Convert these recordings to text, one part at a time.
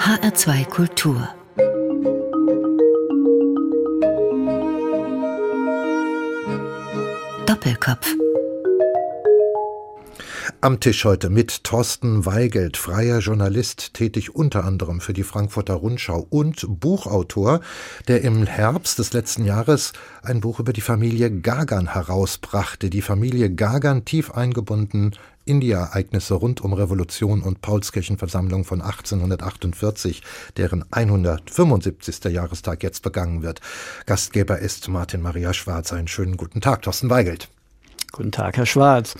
HR2 Kultur Doppelkopf am Tisch heute mit Thorsten Weigelt, freier Journalist, tätig unter anderem für die Frankfurter Rundschau und Buchautor, der im Herbst des letzten Jahres ein Buch über die Familie Gagan herausbrachte. Die Familie Gagan tief eingebunden in die Ereignisse rund um Revolution und Paulskirchenversammlung von 1848, deren 175. Jahrestag jetzt begangen wird. Gastgeber ist Martin Maria Schwarz. Einen schönen guten Tag, Thorsten Weigelt. Guten Tag, Herr Schwarz.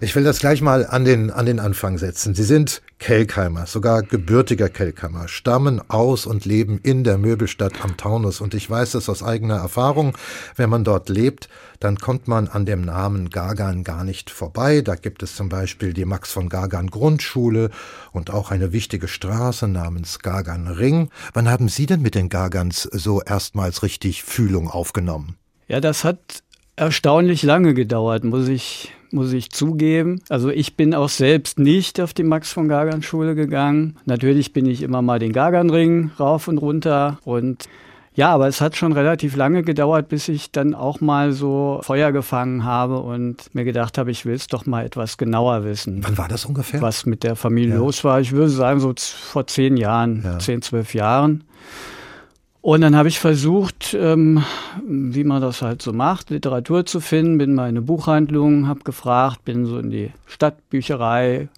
Ich will das gleich mal an den, an den Anfang setzen. Sie sind Kelkheimer, sogar gebürtiger Kelkheimer, stammen aus und leben in der Möbelstadt am Taunus. Und ich weiß das aus eigener Erfahrung. Wenn man dort lebt, dann kommt man an dem Namen Gagan gar nicht vorbei. Da gibt es zum Beispiel die Max von Gagan Grundschule und auch eine wichtige Straße namens Gagan Ring. Wann haben Sie denn mit den Gagans so erstmals richtig Fühlung aufgenommen? Ja, das hat erstaunlich lange gedauert, muss ich, muss ich zugeben. Also ich bin auch selbst nicht auf die Max von Gagan Schule gegangen. Natürlich bin ich immer mal den Gagan-Ring rauf und runter und ja, aber es hat schon relativ lange gedauert, bis ich dann auch mal so Feuer gefangen habe und mir gedacht habe, ich will es doch mal etwas genauer wissen. Wann war das ungefähr? Was mit der Familie ja. los war. Ich würde sagen, so vor zehn Jahren, ja. zehn, zwölf Jahren. Und dann habe ich versucht, ähm, wie man das halt so macht, Literatur zu finden, bin mal in eine Buchhandlung, habe gefragt, bin so in die Stadtbücherei,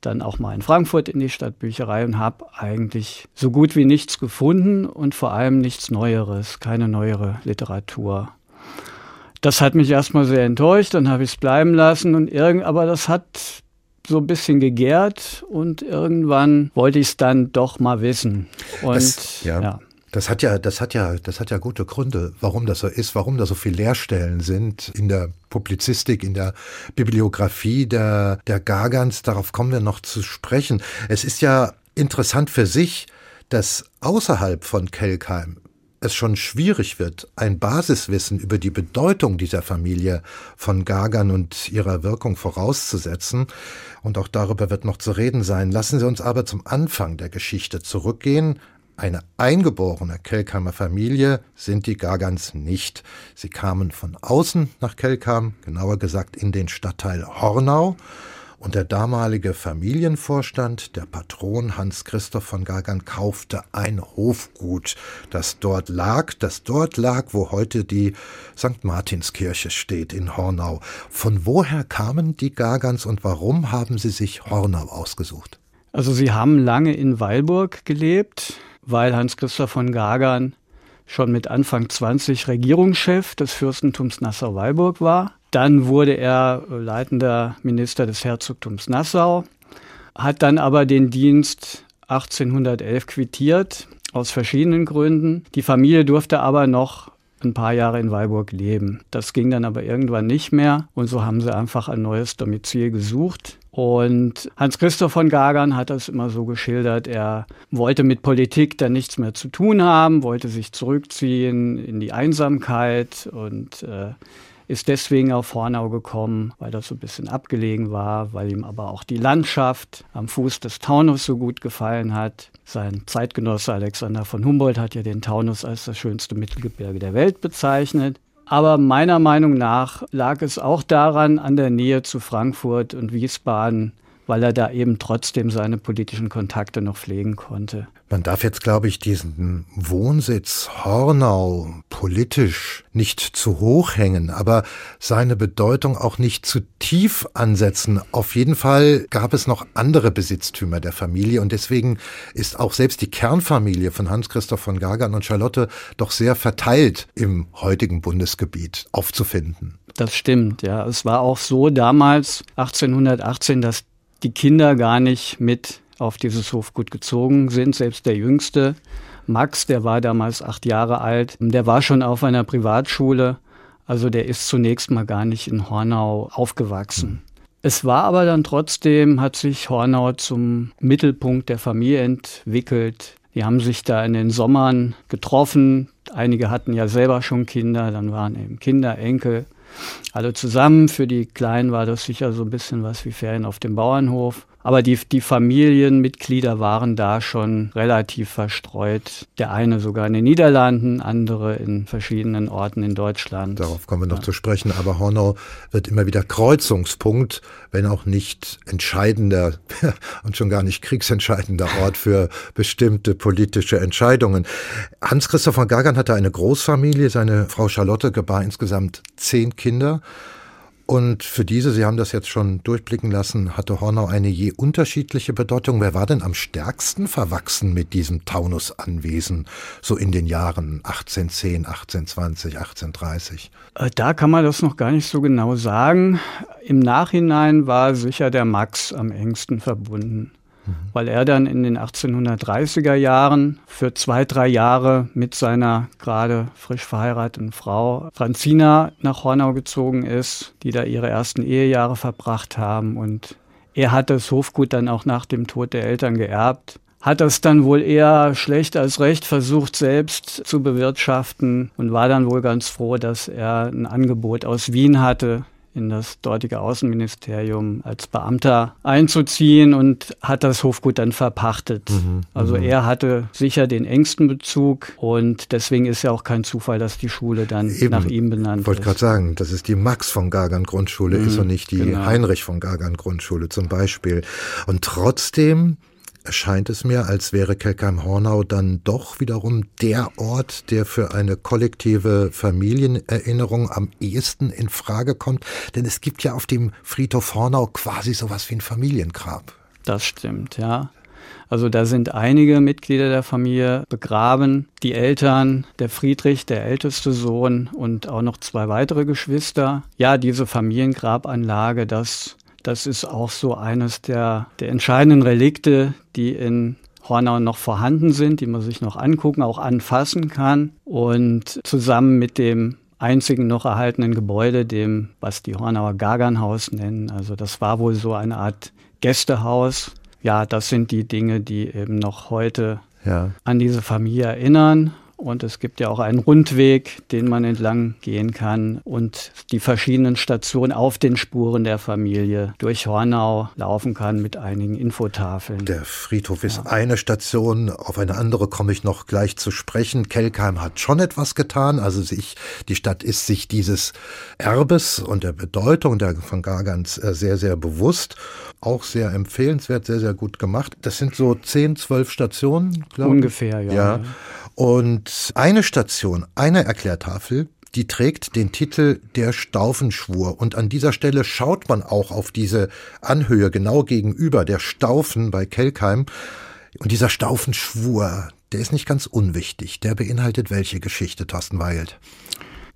dann auch mal in Frankfurt in die Stadtbücherei und habe eigentlich so gut wie nichts gefunden und vor allem nichts Neueres, keine neuere Literatur. Das hat mich erstmal sehr enttäuscht, dann habe ich es bleiben lassen und irgend, aber das hat so ein bisschen gegärt und irgendwann wollte ich es dann doch mal wissen. Und das, ja. ja. Das hat ja, das hat ja, das hat ja gute Gründe, warum das so ist, warum da so viele Leerstellen sind in der Publizistik, in der Bibliografie der, der Gargans. Darauf kommen wir noch zu sprechen. Es ist ja interessant für sich, dass außerhalb von Kelkheim es schon schwierig wird, ein Basiswissen über die Bedeutung dieser Familie von Gagan und ihrer Wirkung vorauszusetzen. Und auch darüber wird noch zu reden sein. Lassen Sie uns aber zum Anfang der Geschichte zurückgehen, eine eingeborene Kelkheimer Familie sind die Gagans nicht. Sie kamen von außen nach Kelkham, genauer gesagt in den Stadtteil Hornau, und der damalige Familienvorstand, der Patron Hans Christoph von Gagan, kaufte ein Hofgut, das dort lag, das dort lag, wo heute die St. Martinskirche steht in Hornau. Von woher kamen die Gagans und warum haben sie sich Hornau ausgesucht? Also sie haben lange in Weilburg gelebt, weil Hans-Christoph von Gagern schon mit Anfang 20 Regierungschef des Fürstentums Nassau-Weilburg war. Dann wurde er leitender Minister des Herzogtums Nassau, hat dann aber den Dienst 1811 quittiert, aus verschiedenen Gründen. Die Familie durfte aber noch ein paar Jahre in Weilburg leben. Das ging dann aber irgendwann nicht mehr und so haben sie einfach ein neues Domizil gesucht. Und Hans-Christoph von Gagern hat das immer so geschildert, er wollte mit Politik dann nichts mehr zu tun haben, wollte sich zurückziehen in die Einsamkeit und äh, ist deswegen auf Hornau gekommen, weil das so ein bisschen abgelegen war, weil ihm aber auch die Landschaft am Fuß des Taunus so gut gefallen hat. Sein Zeitgenosse Alexander von Humboldt hat ja den Taunus als das schönste Mittelgebirge der Welt bezeichnet. Aber meiner Meinung nach lag es auch daran, an der Nähe zu Frankfurt und Wiesbaden, weil er da eben trotzdem seine politischen Kontakte noch pflegen konnte. Man darf jetzt, glaube ich, diesen Wohnsitz Hornau politisch nicht zu hoch hängen, aber seine Bedeutung auch nicht zu tief ansetzen. Auf jeden Fall gab es noch andere Besitztümer der Familie und deswegen ist auch selbst die Kernfamilie von Hans-Christoph von Gagern und Charlotte doch sehr verteilt im heutigen Bundesgebiet aufzufinden. Das stimmt, ja. Es war auch so damals, 1818, dass die Kinder gar nicht mit auf dieses Hofgut gezogen sind. Selbst der Jüngste, Max, der war damals acht Jahre alt, der war schon auf einer Privatschule. Also der ist zunächst mal gar nicht in Hornau aufgewachsen. Es war aber dann trotzdem, hat sich Hornau zum Mittelpunkt der Familie entwickelt. Die haben sich da in den Sommern getroffen. Einige hatten ja selber schon Kinder, dann waren eben Kinder, Enkel alle zusammen. Für die Kleinen war das sicher so ein bisschen was wie Ferien auf dem Bauernhof. Aber die, die Familienmitglieder waren da schon relativ verstreut. Der eine sogar in den Niederlanden, andere in verschiedenen Orten in Deutschland. Darauf kommen wir noch ja. zu sprechen. Aber Hornau wird immer wieder Kreuzungspunkt, wenn auch nicht entscheidender und schon gar nicht kriegsentscheidender Ort für bestimmte politische Entscheidungen. Hans-Christoph von Gagan hatte eine Großfamilie. Seine Frau Charlotte gebar insgesamt zehn Kinder. Und für diese, Sie haben das jetzt schon durchblicken lassen, hatte Hornau eine je unterschiedliche Bedeutung. Wer war denn am stärksten verwachsen mit diesem Taunusanwesen, so in den Jahren 1810, 1820, 1830? Da kann man das noch gar nicht so genau sagen. Im Nachhinein war sicher der Max am engsten verbunden weil er dann in den 1830er Jahren für zwei, drei Jahre mit seiner gerade frisch verheirateten Frau Franzina nach Hornau gezogen ist, die da ihre ersten Ehejahre verbracht haben. Und er hat das Hofgut dann auch nach dem Tod der Eltern geerbt hat das dann wohl eher schlecht als recht versucht selbst zu bewirtschaften und war dann wohl ganz froh, dass er ein Angebot aus Wien hatte, in das dortige Außenministerium als Beamter einzuziehen und hat das Hofgut dann verpachtet. Mhm, also mhm. er hatte sicher den engsten Bezug und deswegen ist ja auch kein Zufall, dass die Schule dann Eben, nach ihm benannt ist. Wollte gerade sagen, dass es die Max von Gagern Grundschule mhm, ist und nicht die genau. Heinrich von Gagern Grundschule zum Beispiel. Und trotzdem erscheint es mir, als wäre Kelkheim-Hornau dann doch wiederum der Ort, der für eine kollektive Familienerinnerung am ehesten in Frage kommt. Denn es gibt ja auf dem Friedhof Hornau quasi sowas wie ein Familiengrab. Das stimmt, ja. Also da sind einige Mitglieder der Familie begraben. Die Eltern, der Friedrich, der älteste Sohn und auch noch zwei weitere Geschwister. Ja, diese Familiengrabanlage, das das ist auch so eines der, der entscheidenden Relikte, die in Hornau noch vorhanden sind, die man sich noch angucken, auch anfassen kann. Und zusammen mit dem einzigen noch erhaltenen Gebäude, dem, was die Hornauer Gagernhaus nennen. Also das war wohl so eine Art Gästehaus. Ja, das sind die Dinge, die eben noch heute ja. an diese Familie erinnern. Und es gibt ja auch einen Rundweg, den man entlang gehen kann und die verschiedenen Stationen auf den Spuren der Familie durch Hornau laufen kann mit einigen Infotafeln. Der Friedhof ist ja. eine Station, auf eine andere komme ich noch gleich zu sprechen. Kelkheim hat schon etwas getan, also sich, die Stadt ist sich dieses Erbes und der Bedeutung der von Gargans äh, sehr, sehr bewusst. Auch sehr empfehlenswert, sehr, sehr gut gemacht. Das sind so zehn, zwölf Stationen, glaube ich. Ungefähr, ja. ja. Und eine Station, eine Erklärtafel, die trägt den Titel Der Staufenschwur. Und an dieser Stelle schaut man auch auf diese Anhöhe genau gegenüber der Staufen bei Kelkheim. Und dieser Staufenschwur, der ist nicht ganz unwichtig. Der beinhaltet welche Geschichte, Thorsten Weilt?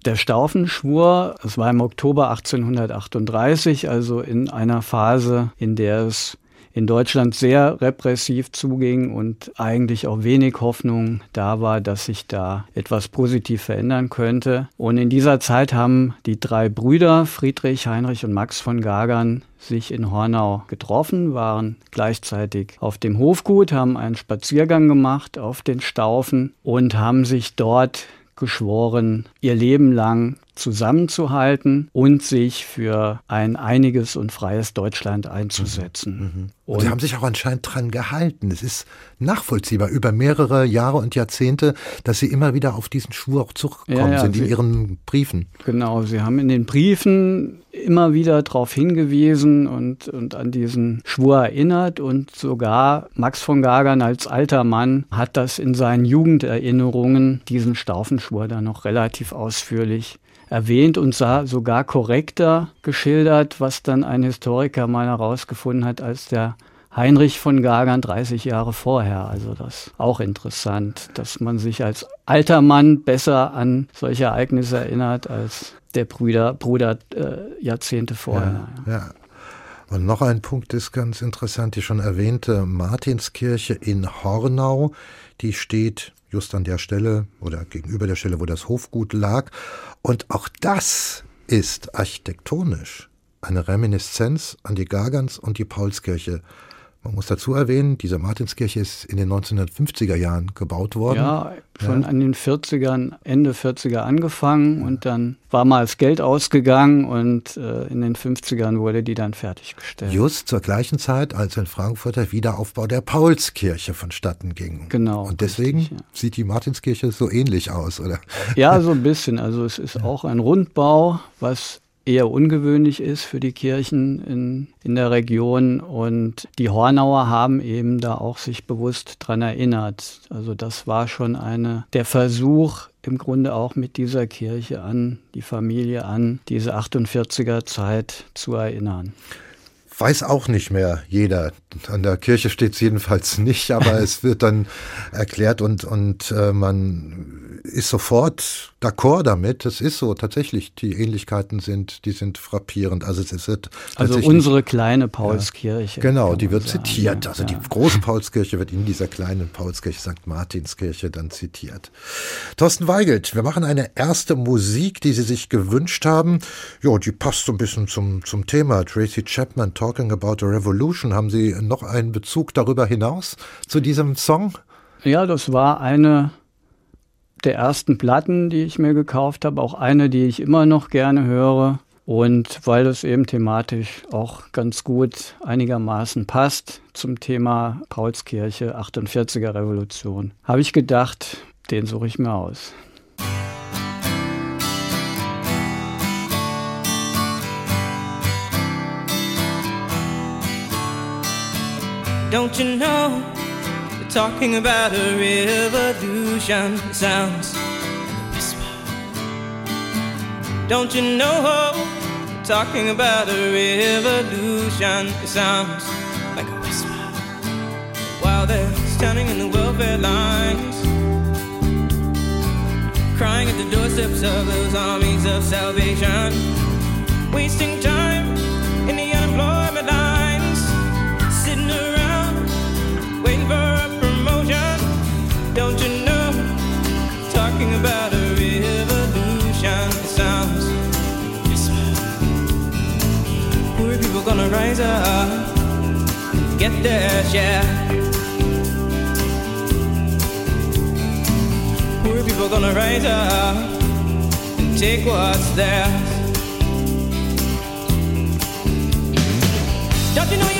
Der Staufenschwur, es war im Oktober 1838, also in einer Phase, in der es in Deutschland sehr repressiv zuging und eigentlich auch wenig Hoffnung da war, dass sich da etwas positiv verändern könnte. Und in dieser Zeit haben die drei Brüder, Friedrich, Heinrich und Max von Gagern, sich in Hornau getroffen, waren gleichzeitig auf dem Hofgut, haben einen Spaziergang gemacht auf den Staufen und haben sich dort geschworen, ihr Leben lang zusammenzuhalten und sich für ein einiges und freies Deutschland einzusetzen. Mhm. mhm. Und Sie haben sich auch anscheinend dran gehalten. Es ist nachvollziehbar über mehrere Jahre und Jahrzehnte, dass Sie immer wieder auf diesen Schwur auch zurückgekommen ja, ja, sind in Sie, Ihren Briefen. Genau, Sie haben in den Briefen immer wieder darauf hingewiesen und, und an diesen Schwur erinnert und sogar Max von Gagern als alter Mann hat das in seinen Jugenderinnerungen, diesen Staufenschwur, dann noch relativ ausführlich erwähnt und sah sogar korrekter geschildert, was dann ein Historiker mal herausgefunden hat, als der Heinrich von Gagern 30 Jahre vorher. Also das auch interessant, dass man sich als alter Mann besser an solche Ereignisse erinnert als der Brüder, Bruder äh, Jahrzehnte vorher. Ja, ja. Und noch ein Punkt ist ganz interessant, die schon erwähnte Martinskirche in Hornau, die steht just an der Stelle oder gegenüber der Stelle, wo das Hofgut lag. Und auch das ist architektonisch eine Reminiszenz an die Gargans und die Paulskirche Man muss dazu erwähnen, diese Martinskirche ist in den 1950er Jahren gebaut worden. Ja, schon ja. an den 40ern, Ende 40er angefangen und dann war mal das Geld ausgegangen und äh, in den 50ern wurde die dann fertiggestellt. Just zur gleichen Zeit, als in Frankfurt der Wiederaufbau der Paulskirche vonstatten ging. Genau. Und deswegen richtig, ja. sieht die Martinskirche so ähnlich aus, oder? Ja, so ein bisschen. Also es ist ja. auch ein Rundbau, was eher ungewöhnlich ist für die Kirchen in, in der Region. Und die Hornauer haben eben da auch sich bewusst dran erinnert. Also das war schon eine, der Versuch, im Grunde auch mit dieser Kirche an, die Familie an, diese 48er Zeit zu erinnern. Weiß auch nicht mehr jeder. An der Kirche steht es jedenfalls nicht, aber es wird dann erklärt und, und äh, man ist sofort d'accord damit. Es ist so, tatsächlich, die Ähnlichkeiten sind, die sind frappierend. Also es ist Also unsere kleine Paulskirche. Ja, genau, die wird sagen, zitiert. Also ja. die große Paulskirche wird in dieser kleinen Paulskirche, St. Martinskirche, dann zitiert. Thorsten Weigelt, wir machen eine erste Musik, die Sie sich gewünscht haben. Ja, die passt so ein bisschen zum, zum Thema. Tracy Chapman, Talking About a Revolution. Haben Sie noch einen Bezug darüber hinaus zu diesem Song? Ja, das war eine der ersten Platten, die ich mir gekauft habe, auch eine, die ich immer noch gerne höre. Und weil es eben thematisch auch ganz gut einigermaßen passt zum Thema Paulskirche 48er Revolution, habe ich gedacht, den suche ich mir aus. Don't you know talking about a revolution sounds like a whisper. Don't you know? Talking about a revolution it sounds like a whisper. While they're standing in the welfare lines, crying at the doorsteps of those armies of salvation, wasting time Don't you know? Talking about a revolution sounds Poor people gonna rise up and get. Poor people gonna rise up and take what's theirs. Don't you know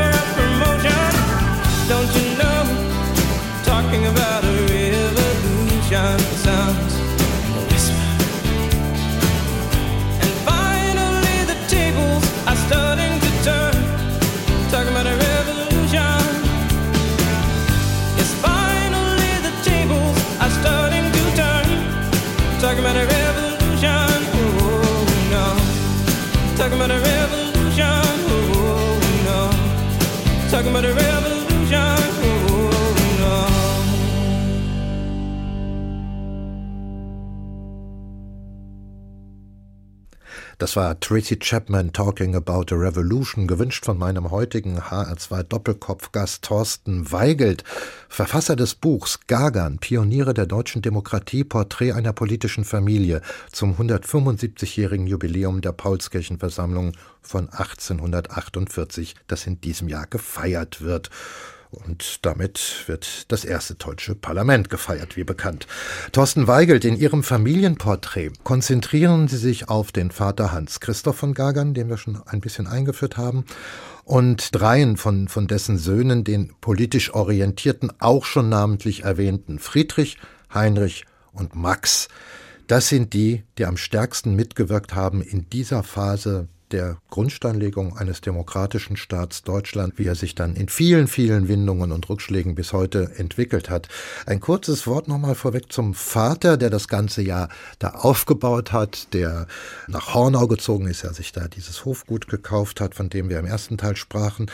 don't you know? Talking about a revolution sounds a whisper. And finally the tables are starting to turn. Talking about a revolution. Yes, finally the tables are starting to turn. Talking about a revolution. Oh no. Talking about a revolution. Oh no. Talking about a revolution. Das war Tracy Chapman Talking About a Revolution, gewünscht von meinem heutigen HR2 Doppelkopfgast Thorsten Weigelt, Verfasser des Buchs Gagan, Pioniere der deutschen Demokratie, Porträt einer politischen Familie zum 175-jährigen Jubiläum der Paulskirchenversammlung von 1848, das in diesem Jahr gefeiert wird. Und damit wird das erste deutsche Parlament gefeiert, wie bekannt. Thorsten Weigelt, in Ihrem Familienporträt konzentrieren Sie sich auf den Vater Hans Christoph von Gagern, den wir schon ein bisschen eingeführt haben, und dreien von, von dessen Söhnen, den politisch orientierten, auch schon namentlich erwähnten, Friedrich, Heinrich und Max. Das sind die, die am stärksten mitgewirkt haben in dieser Phase der Grundsteinlegung eines demokratischen Staats Deutschland, wie er sich dann in vielen, vielen Windungen und Rückschlägen bis heute entwickelt hat. Ein kurzes Wort nochmal vorweg zum Vater, der das ganze Jahr da aufgebaut hat, der nach Hornau gezogen ist, der sich da dieses Hofgut gekauft hat, von dem wir im ersten Teil sprachen,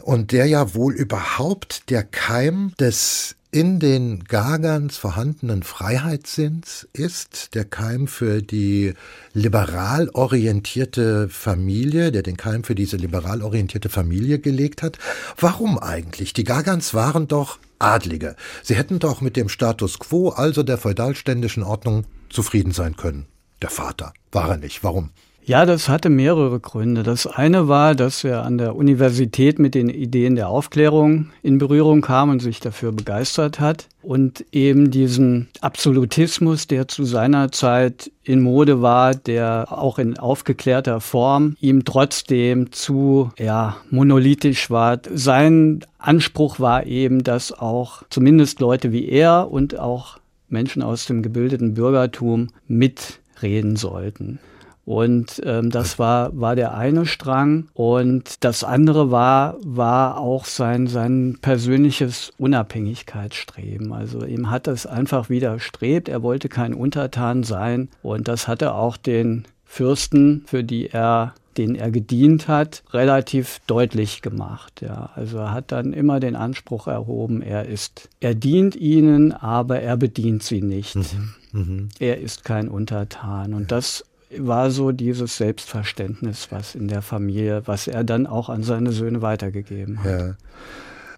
und der ja wohl überhaupt der Keim des in den Gagans vorhandenen Freiheitssinns ist der Keim für die liberal orientierte Familie, der den Keim für diese liberal orientierte Familie gelegt hat. Warum eigentlich? Die Gagans waren doch Adlige. Sie hätten doch mit dem Status quo, also der feudalständischen Ordnung, zufrieden sein können. Der Vater war er nicht. Warum? Ja, das hatte mehrere Gründe. Das eine war, dass er an der Universität mit den Ideen der Aufklärung in Berührung kam und sich dafür begeistert hat und eben diesen Absolutismus, der zu seiner Zeit in Mode war, der auch in aufgeklärter Form ihm trotzdem zu ja, monolithisch war. Sein Anspruch war eben, dass auch zumindest Leute wie er und auch Menschen aus dem gebildeten Bürgertum mitreden sollten. Und ähm, das war, war der eine Strang. Und das andere war, war auch sein, sein persönliches Unabhängigkeitsstreben. Also ihm hat das einfach widerstrebt. Er wollte kein Untertan sein. Und das hatte auch den Fürsten, für die er den er gedient hat, relativ deutlich gemacht. Ja, also er hat dann immer den Anspruch erhoben, er ist, er dient ihnen, aber er bedient sie nicht. Mhm. Mhm. Er ist kein Untertan. Und das war so dieses Selbstverständnis, was in der Familie, was er dann auch an seine Söhne weitergegeben hat. Ja.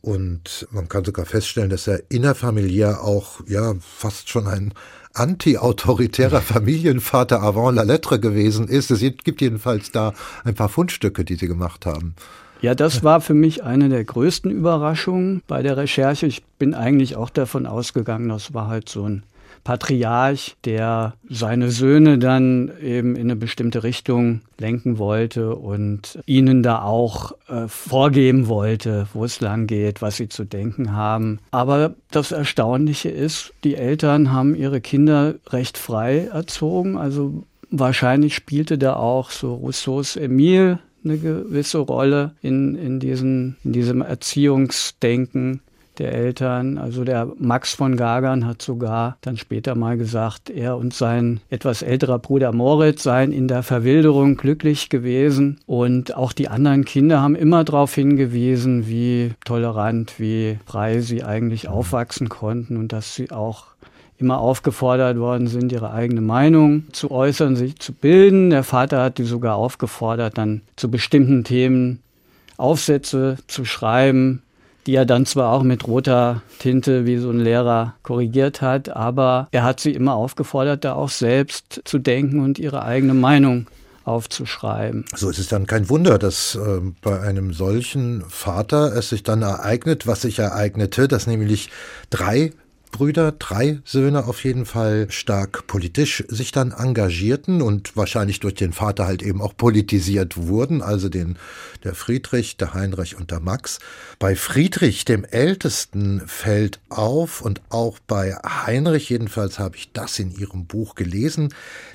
Und man kann sogar feststellen, dass er innerfamiliär auch ja fast schon ein anti-autoritärer Familienvater avant la lettre gewesen ist. Es gibt jedenfalls da ein paar Fundstücke, die sie gemacht haben. Ja, das war für mich eine der größten Überraschungen bei der Recherche. Ich bin eigentlich auch davon ausgegangen, das war halt so ein Patriarch, der seine Söhne dann eben in eine bestimmte Richtung lenken wollte und ihnen da auch äh, vorgeben wollte, wo es lang geht, was sie zu denken haben. Aber das Erstaunliche ist, die Eltern haben ihre Kinder recht frei erzogen. Also wahrscheinlich spielte da auch so Rousseaus Emile eine gewisse Rolle in, in, diesen, in diesem Erziehungsdenken der Eltern. Also der Max von Gagern hat sogar dann später mal gesagt, er und sein etwas älterer Bruder Moritz seien in der Verwilderung glücklich gewesen. Und auch die anderen Kinder haben immer darauf hingewiesen, wie tolerant, wie frei sie eigentlich aufwachsen konnten und dass sie auch immer aufgefordert worden sind, ihre eigene Meinung zu äußern, sich zu bilden. Der Vater hat die sogar aufgefordert, dann zu bestimmten Themen Aufsätze zu schreiben, die er dann zwar auch mit roter Tinte wie so ein Lehrer korrigiert hat, aber er hat sie immer aufgefordert, da auch selbst zu denken und ihre eigene Meinung aufzuschreiben. So ist es dann kein Wunder, dass äh, bei einem solchen Vater es sich dann ereignet, was sich ereignete, dass nämlich drei Brüder, drei Söhne auf jeden Fall stark politisch sich dann engagierten und wahrscheinlich durch den Vater halt eben auch politisiert wurden, also den, der Friedrich, der Heinrich und der Max. Bei Friedrich, dem Ältesten, fällt auf und auch bei Heinrich, jedenfalls habe ich das in ihrem Buch gelesen,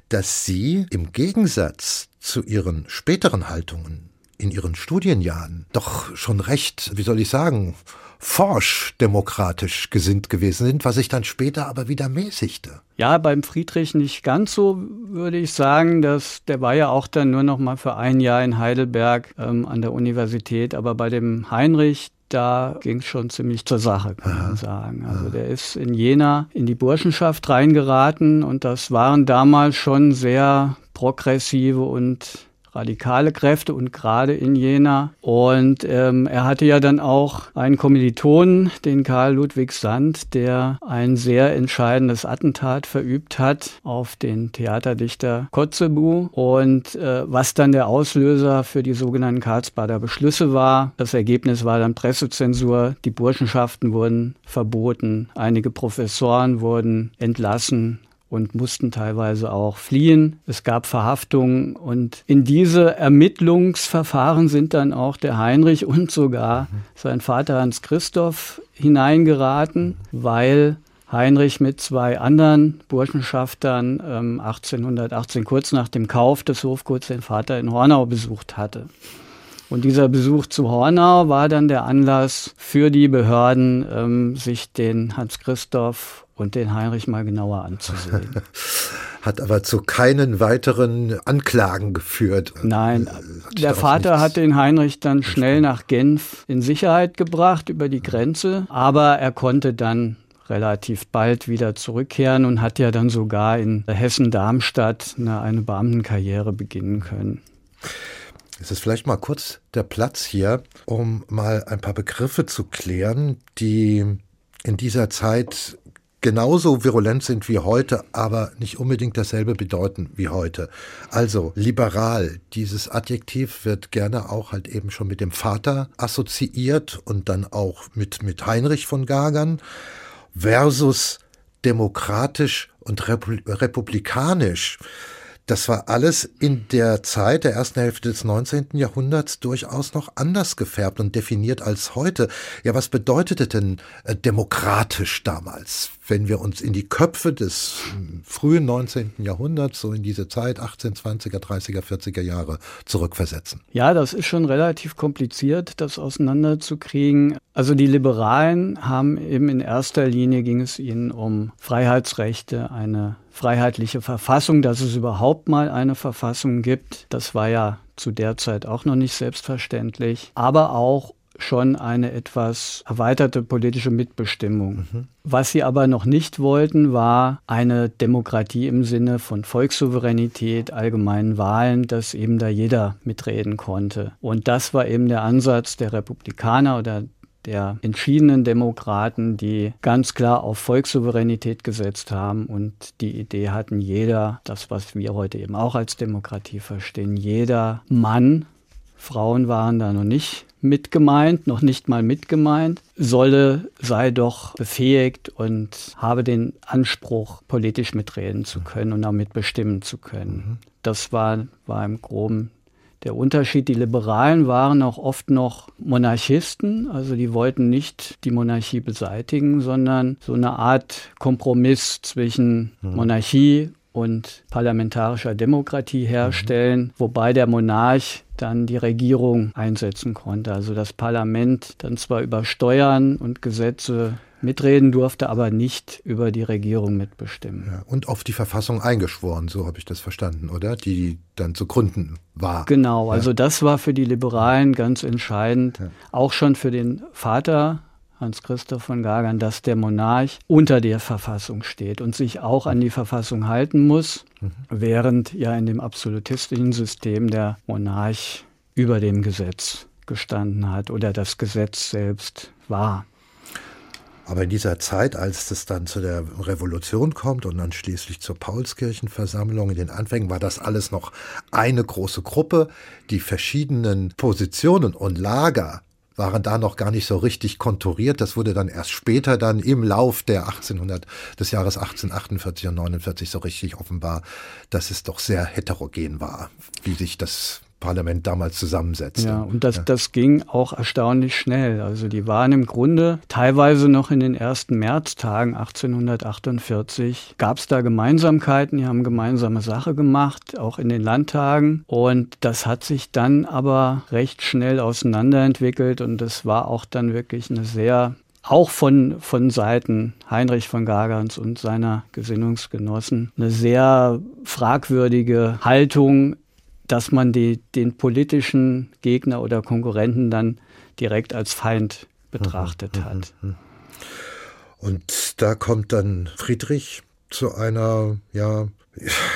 dass sie im Gegensatz zu ihren späteren Haltungen in ihren Studienjahren doch schon recht, wie soll ich sagen, forsch demokratisch gesinnt gewesen sind, was sich dann später aber wieder mäßigte. Ja, beim Friedrich nicht ganz so, würde ich sagen. Dass, der war ja auch dann nur noch mal für ein Jahr in Heidelberg ähm, an der Universität. Aber bei dem Heinrich, da ging es schon ziemlich zur Sache, kann Aha. man sagen. Also Aha. der ist in Jena in die Burschenschaft reingeraten und das waren damals schon sehr progressive und radikale Kräfte und gerade in Jena. Und ähm, er hatte ja dann auch einen Kommilitonen, den Karl Ludwig Sand, der ein sehr entscheidendes Attentat verübt hat auf den Theaterdichter Kotzebue. Und äh, was dann der Auslöser für die sogenannten Karlsbader Beschlüsse war, das Ergebnis war dann Pressezensur, die Burschenschaften wurden verboten, einige Professoren wurden entlassen und mussten teilweise auch fliehen. Es gab Verhaftungen und in diese Ermittlungsverfahren sind dann auch der Heinrich und sogar sein Vater Hans Christoph hineingeraten, weil Heinrich mit zwei anderen Burschenschaftern ähm, 1818, kurz nach dem Kauf des Hofguts, den Vater in Hornau besucht hatte. Und dieser Besuch zu Hornau war dann der Anlass für die Behörden, ähm, sich den Hans Christoph und den Heinrich mal genauer anzusehen. Hat aber zu keinen weiteren Anklagen geführt. Nein, äh, der Vater hat den Heinrich dann schnell nach Genf in Sicherheit gebracht über die Grenze, aber er konnte dann relativ bald wieder zurückkehren und hat ja dann sogar in Hessen-Darmstadt eine, eine Beamtenkarriere beginnen können. Es ist vielleicht mal kurz der Platz hier, um mal ein paar Begriffe zu klären, die in dieser Zeit genauso virulent sind wie heute, aber nicht unbedingt dasselbe bedeuten wie heute. Also liberal, dieses Adjektiv wird gerne auch halt eben schon mit dem Vater assoziiert und dann auch mit, mit Heinrich von Gagern versus demokratisch und republikanisch. Das war alles in der Zeit der ersten Hälfte des 19. Jahrhunderts durchaus noch anders gefärbt und definiert als heute. Ja, was bedeutete denn äh, demokratisch damals? wenn wir uns in die Köpfe des hm, frühen 19. Jahrhunderts, so in diese Zeit 1820er, 30er, 40er Jahre zurückversetzen? Ja, das ist schon relativ kompliziert, das auseinanderzukriegen. Also die Liberalen haben eben in erster Linie ging es ihnen um Freiheitsrechte, eine freiheitliche Verfassung, dass es überhaupt mal eine Verfassung gibt. Das war ja zu der Zeit auch noch nicht selbstverständlich, aber auch schon eine etwas erweiterte politische Mitbestimmung. Mhm. Was sie aber noch nicht wollten, war eine Demokratie im Sinne von Volkssouveränität, allgemeinen Wahlen, dass eben da jeder mitreden konnte. Und das war eben der Ansatz der Republikaner oder der entschiedenen Demokraten, die ganz klar auf Volkssouveränität gesetzt haben und die Idee hatten, jeder, das was wir heute eben auch als Demokratie verstehen, jeder Mann, Frauen waren da noch nicht mitgemeint, noch nicht mal mitgemeint, solle, sei doch befähigt und habe den Anspruch, politisch mitreden zu können und damit bestimmen zu können. Mhm. Das war, war im Groben der Unterschied. Die Liberalen waren auch oft noch Monarchisten, also die wollten nicht die Monarchie beseitigen, sondern so eine Art Kompromiss zwischen mhm. Monarchie und parlamentarischer Demokratie herstellen, mhm. wobei der Monarch dann die Regierung einsetzen konnte. Also das Parlament dann zwar über Steuern und Gesetze mitreden durfte, aber nicht über die Regierung mitbestimmen. Ja, und auf die Verfassung eingeschworen, so habe ich das verstanden, oder? Die dann zu gründen war. Genau, ja. also das war für die Liberalen ganz entscheidend, ja. auch schon für den Vater Hans Christoph von Gagern, dass der Monarch unter der Verfassung steht und sich auch an die Verfassung halten muss, mhm. während ja in dem absolutistischen System der Monarch über dem Gesetz gestanden hat oder das Gesetz selbst war. Aber in dieser Zeit, als es dann zu der Revolution kommt und dann schließlich zur Paulskirchenversammlung in den Anfängen, war das alles noch eine große Gruppe. Die verschiedenen Positionen und Lager waren da noch gar nicht so richtig konturiert. Das wurde dann erst später dann im Lauf der 1800, des Jahres 1848 und 49 so richtig offenbar, dass es doch sehr heterogen war, wie sich das Parlament damals zusammensetzte. Ja, und das, das ging auch erstaunlich schnell. Also die waren im Grunde teilweise noch in den ersten Märztagen 1848, gab es da Gemeinsamkeiten, die haben gemeinsame Sache gemacht, auch in den Landtagen. Und das hat sich dann aber recht schnell auseinanderentwickelt und das war auch dann wirklich eine sehr auch von, von Seiten Heinrich von Gagerns und seiner Gesinnungsgenossen eine sehr fragwürdige Haltung dass man die, den politischen Gegner oder Konkurrenten dann direkt als Feind betrachtet mhm, hat. Mhm, mhm. Und da kommt dann Friedrich zu einer, ja,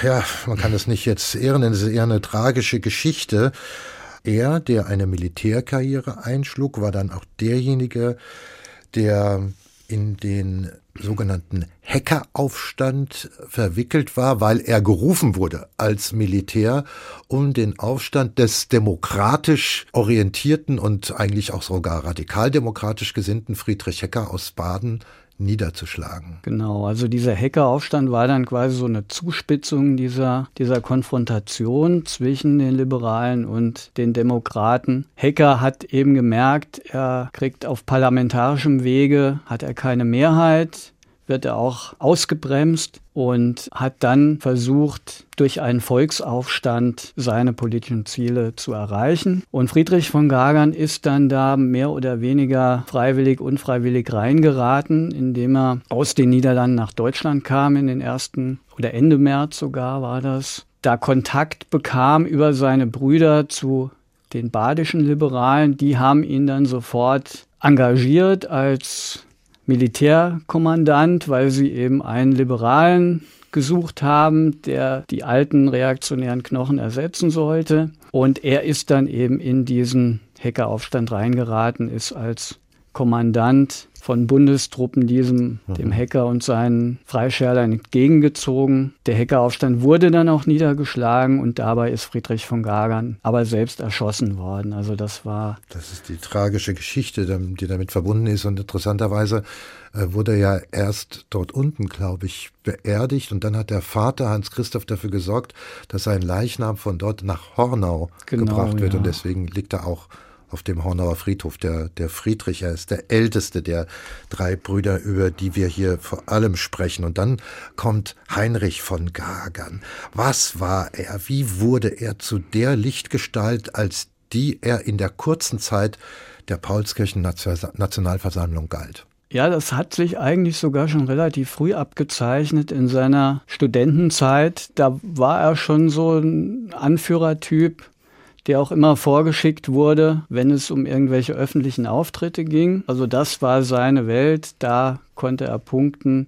ja, man kann es nicht jetzt ehren, es ist eher eine tragische Geschichte. Er, der eine Militärkarriere einschlug, war dann auch derjenige, der in den sogenannten Hackeraufstand verwickelt war, weil er gerufen wurde als Militär, um den Aufstand des demokratisch orientierten und eigentlich auch sogar radikaldemokratisch gesinnten Friedrich Hecker aus Baden niederzuschlagen. Genau, also dieser Hackeraufstand war dann quasi so eine Zuspitzung dieser, dieser Konfrontation zwischen den Liberalen und den Demokraten. Hacker hat eben gemerkt, er kriegt auf parlamentarischem Wege, hat er keine Mehrheit wird er auch ausgebremst und hat dann versucht, durch einen Volksaufstand seine politischen Ziele zu erreichen. Und Friedrich von Gagern ist dann da mehr oder weniger freiwillig, unfreiwillig reingeraten, indem er aus den Niederlanden nach Deutschland kam in den ersten oder Ende März sogar war das, da Kontakt bekam über seine Brüder zu den badischen Liberalen. Die haben ihn dann sofort engagiert als Militärkommandant, weil sie eben einen Liberalen gesucht haben, der die alten reaktionären Knochen ersetzen sollte. Und er ist dann eben in diesen Hackeraufstand reingeraten, ist als Kommandant von Bundestruppen diesem, mhm. dem Hacker und seinen Freischärlern entgegengezogen. Der Hackeraufstand wurde dann auch niedergeschlagen und dabei ist Friedrich von Gagern aber selbst erschossen worden. Also das war. Das ist die tragische Geschichte, die damit verbunden ist und interessanterweise äh, wurde er ja erst dort unten, glaube ich, beerdigt und dann hat der Vater Hans Christoph dafür gesorgt, dass sein Leichnam von dort nach Hornau genau, gebracht wird ja. und deswegen liegt er auch auf dem Hornauer Friedhof. Der, der Friedrich, er ist der älteste der drei Brüder, über die wir hier vor allem sprechen. Und dann kommt Heinrich von Gagern. Was war er? Wie wurde er zu der Lichtgestalt, als die er in der kurzen Zeit der Paulskirchen Nationalversammlung galt? Ja, das hat sich eigentlich sogar schon relativ früh abgezeichnet in seiner Studentenzeit. Da war er schon so ein Anführertyp, der auch immer vorgeschickt wurde, wenn es um irgendwelche öffentlichen Auftritte ging. Also das war seine Welt, da konnte er punkten.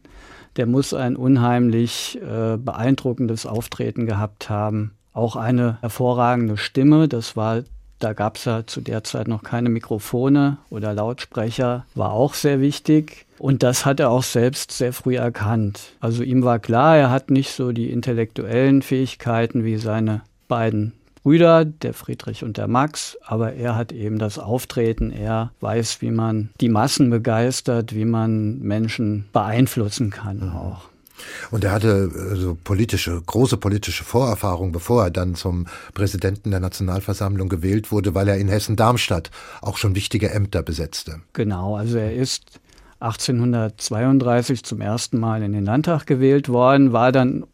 Der muss ein unheimlich äh, beeindruckendes Auftreten gehabt haben. Auch eine hervorragende Stimme, das war da gab es ja zu der Zeit noch keine Mikrofone oder Lautsprecher, war auch sehr wichtig. Und das hat er auch selbst sehr früh erkannt. Also ihm war klar, er hat nicht so die intellektuellen Fähigkeiten wie seine beiden Brüder, der Friedrich und der Max, aber er hat eben das Auftreten, er weiß, wie man die Massen begeistert, wie man Menschen beeinflussen kann mhm. auch. Und er hatte also politische, große politische Vorerfahrung, bevor er dann zum Präsidenten der Nationalversammlung gewählt wurde, weil er in Hessen-Darmstadt auch schon wichtige Ämter besetzte. Genau, also er ist 1832 zum ersten Mal in den Landtag gewählt worden, war dann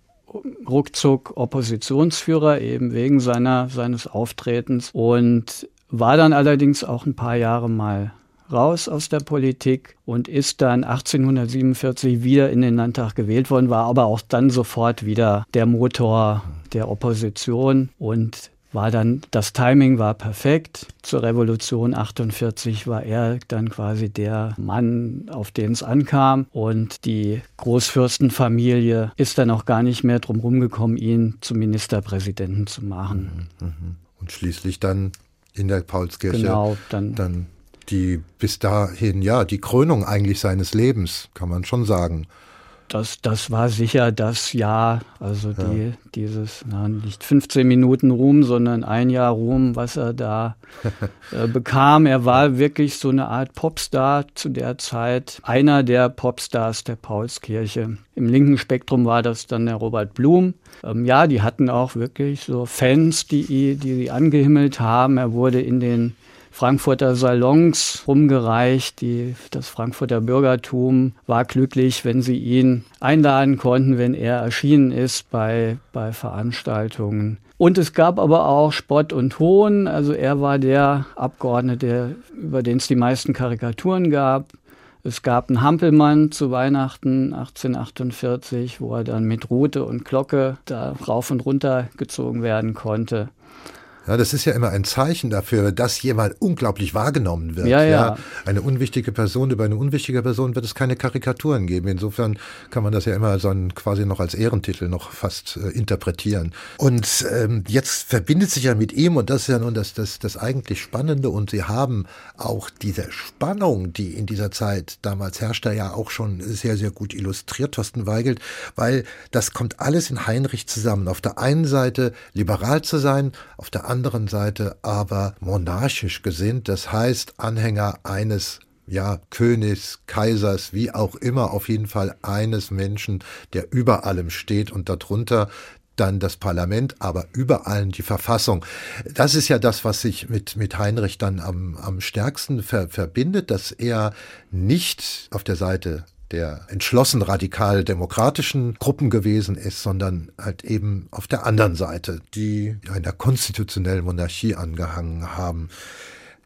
ruckzuck Oppositionsführer eben wegen seiner, seines Auftretens und war dann allerdings auch ein paar Jahre mal raus aus der Politik und ist dann 1847 wieder in den Landtag gewählt worden, war aber auch dann sofort wieder der Motor der Opposition und war dann, das Timing war perfekt. Zur Revolution 48 war er dann quasi der Mann, auf den es ankam. Und die Großfürstenfamilie ist dann auch gar nicht mehr drum rumgekommen, ihn zum Ministerpräsidenten zu machen. Mhm, mhm. Und schließlich dann in der Paulskirche. Genau, dann, dann die bis dahin, ja, die Krönung eigentlich seines Lebens, kann man schon sagen. Das, das war sicher das Jahr, also ja. die, dieses, na, nicht 15 Minuten Ruhm, sondern ein Jahr Ruhm, was er da äh, bekam. Er war wirklich so eine Art Popstar zu der Zeit, einer der Popstars der Paulskirche. Im linken Spektrum war das dann der Robert Blum. Ähm, ja, die hatten auch wirklich so Fans, die, die sie angehimmelt haben. Er wurde in den Frankfurter Salons rumgereicht. Die, das Frankfurter Bürgertum war glücklich, wenn sie ihn einladen konnten, wenn er erschienen ist bei, bei Veranstaltungen. Und es gab aber auch Spott und Hohn. Also er war der Abgeordnete, über den es die meisten Karikaturen gab. Es gab einen Hampelmann zu Weihnachten 1848, wo er dann mit Rute und Glocke da rauf und runter gezogen werden konnte. Ja, das ist ja immer ein Zeichen dafür, dass jemand unglaublich wahrgenommen wird. Ja, ja. ja, Eine unwichtige Person, über eine unwichtige Person wird es keine Karikaturen geben. Insofern kann man das ja immer so ein, quasi noch als Ehrentitel noch fast äh, interpretieren. Und ähm, jetzt verbindet sich ja mit ihm, und das ist ja nun das, das, das eigentlich Spannende, und sie haben auch diese Spannung, die in dieser Zeit damals herrschte, ja auch schon sehr, sehr gut illustriert, Thorsten Weigelt, weil das kommt alles in Heinrich zusammen. Auf der einen Seite liberal zu sein, auf der anderen Seite aber monarchisch gesinnt, das heißt Anhänger eines ja, Königs, Kaisers, wie auch immer, auf jeden Fall eines Menschen, der über allem steht und darunter dann das Parlament, aber über allen die Verfassung. Das ist ja das, was sich mit, mit Heinrich dann am, am stärksten ver, verbindet, dass er nicht auf der Seite der entschlossen radikal-demokratischen Gruppen gewesen ist, sondern halt eben auf der anderen Seite, die einer konstitutionellen Monarchie angehangen haben.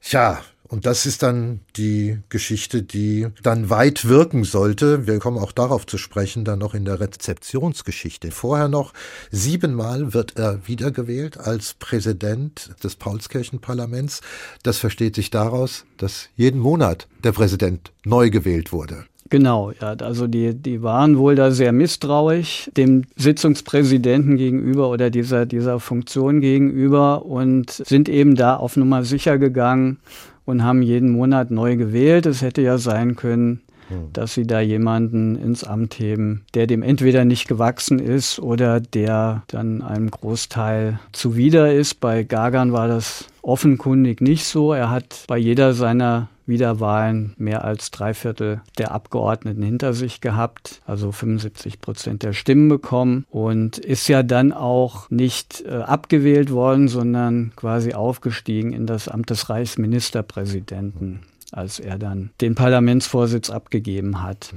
Tja, und das ist dann die Geschichte, die dann weit wirken sollte. Wir kommen auch darauf zu sprechen, dann noch in der Rezeptionsgeschichte. Vorher noch siebenmal wird er wiedergewählt als Präsident des Paulskirchenparlaments. Das versteht sich daraus, dass jeden Monat der Präsident neu gewählt wurde. Genau, ja, also die, die waren wohl da sehr misstrauisch dem Sitzungspräsidenten gegenüber oder dieser, dieser Funktion gegenüber und sind eben da auf Nummer sicher gegangen und haben jeden Monat neu gewählt. Es hätte ja sein können, hm. dass sie da jemanden ins Amt heben, der dem entweder nicht gewachsen ist oder der dann einem Großteil zuwider ist. Bei Gagan war das offenkundig nicht so. Er hat bei jeder seiner Wiederwahlen mehr als drei Viertel der Abgeordneten hinter sich gehabt, also 75 Prozent der Stimmen bekommen und ist ja dann auch nicht äh, abgewählt worden, sondern quasi aufgestiegen in das Amt des Reichsministerpräsidenten, als er dann den Parlamentsvorsitz abgegeben hat.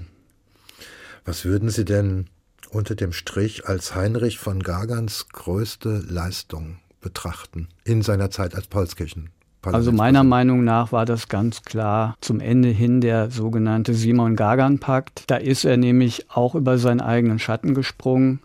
Was würden Sie denn unter dem Strich als Heinrich von Gagans größte Leistung betrachten in seiner Zeit als Paulskirchen? Also meiner Meinung nach war das ganz klar zum Ende hin der sogenannte Simon-Gagan-Pakt. Da ist er nämlich auch über seinen eigenen Schatten gesprungen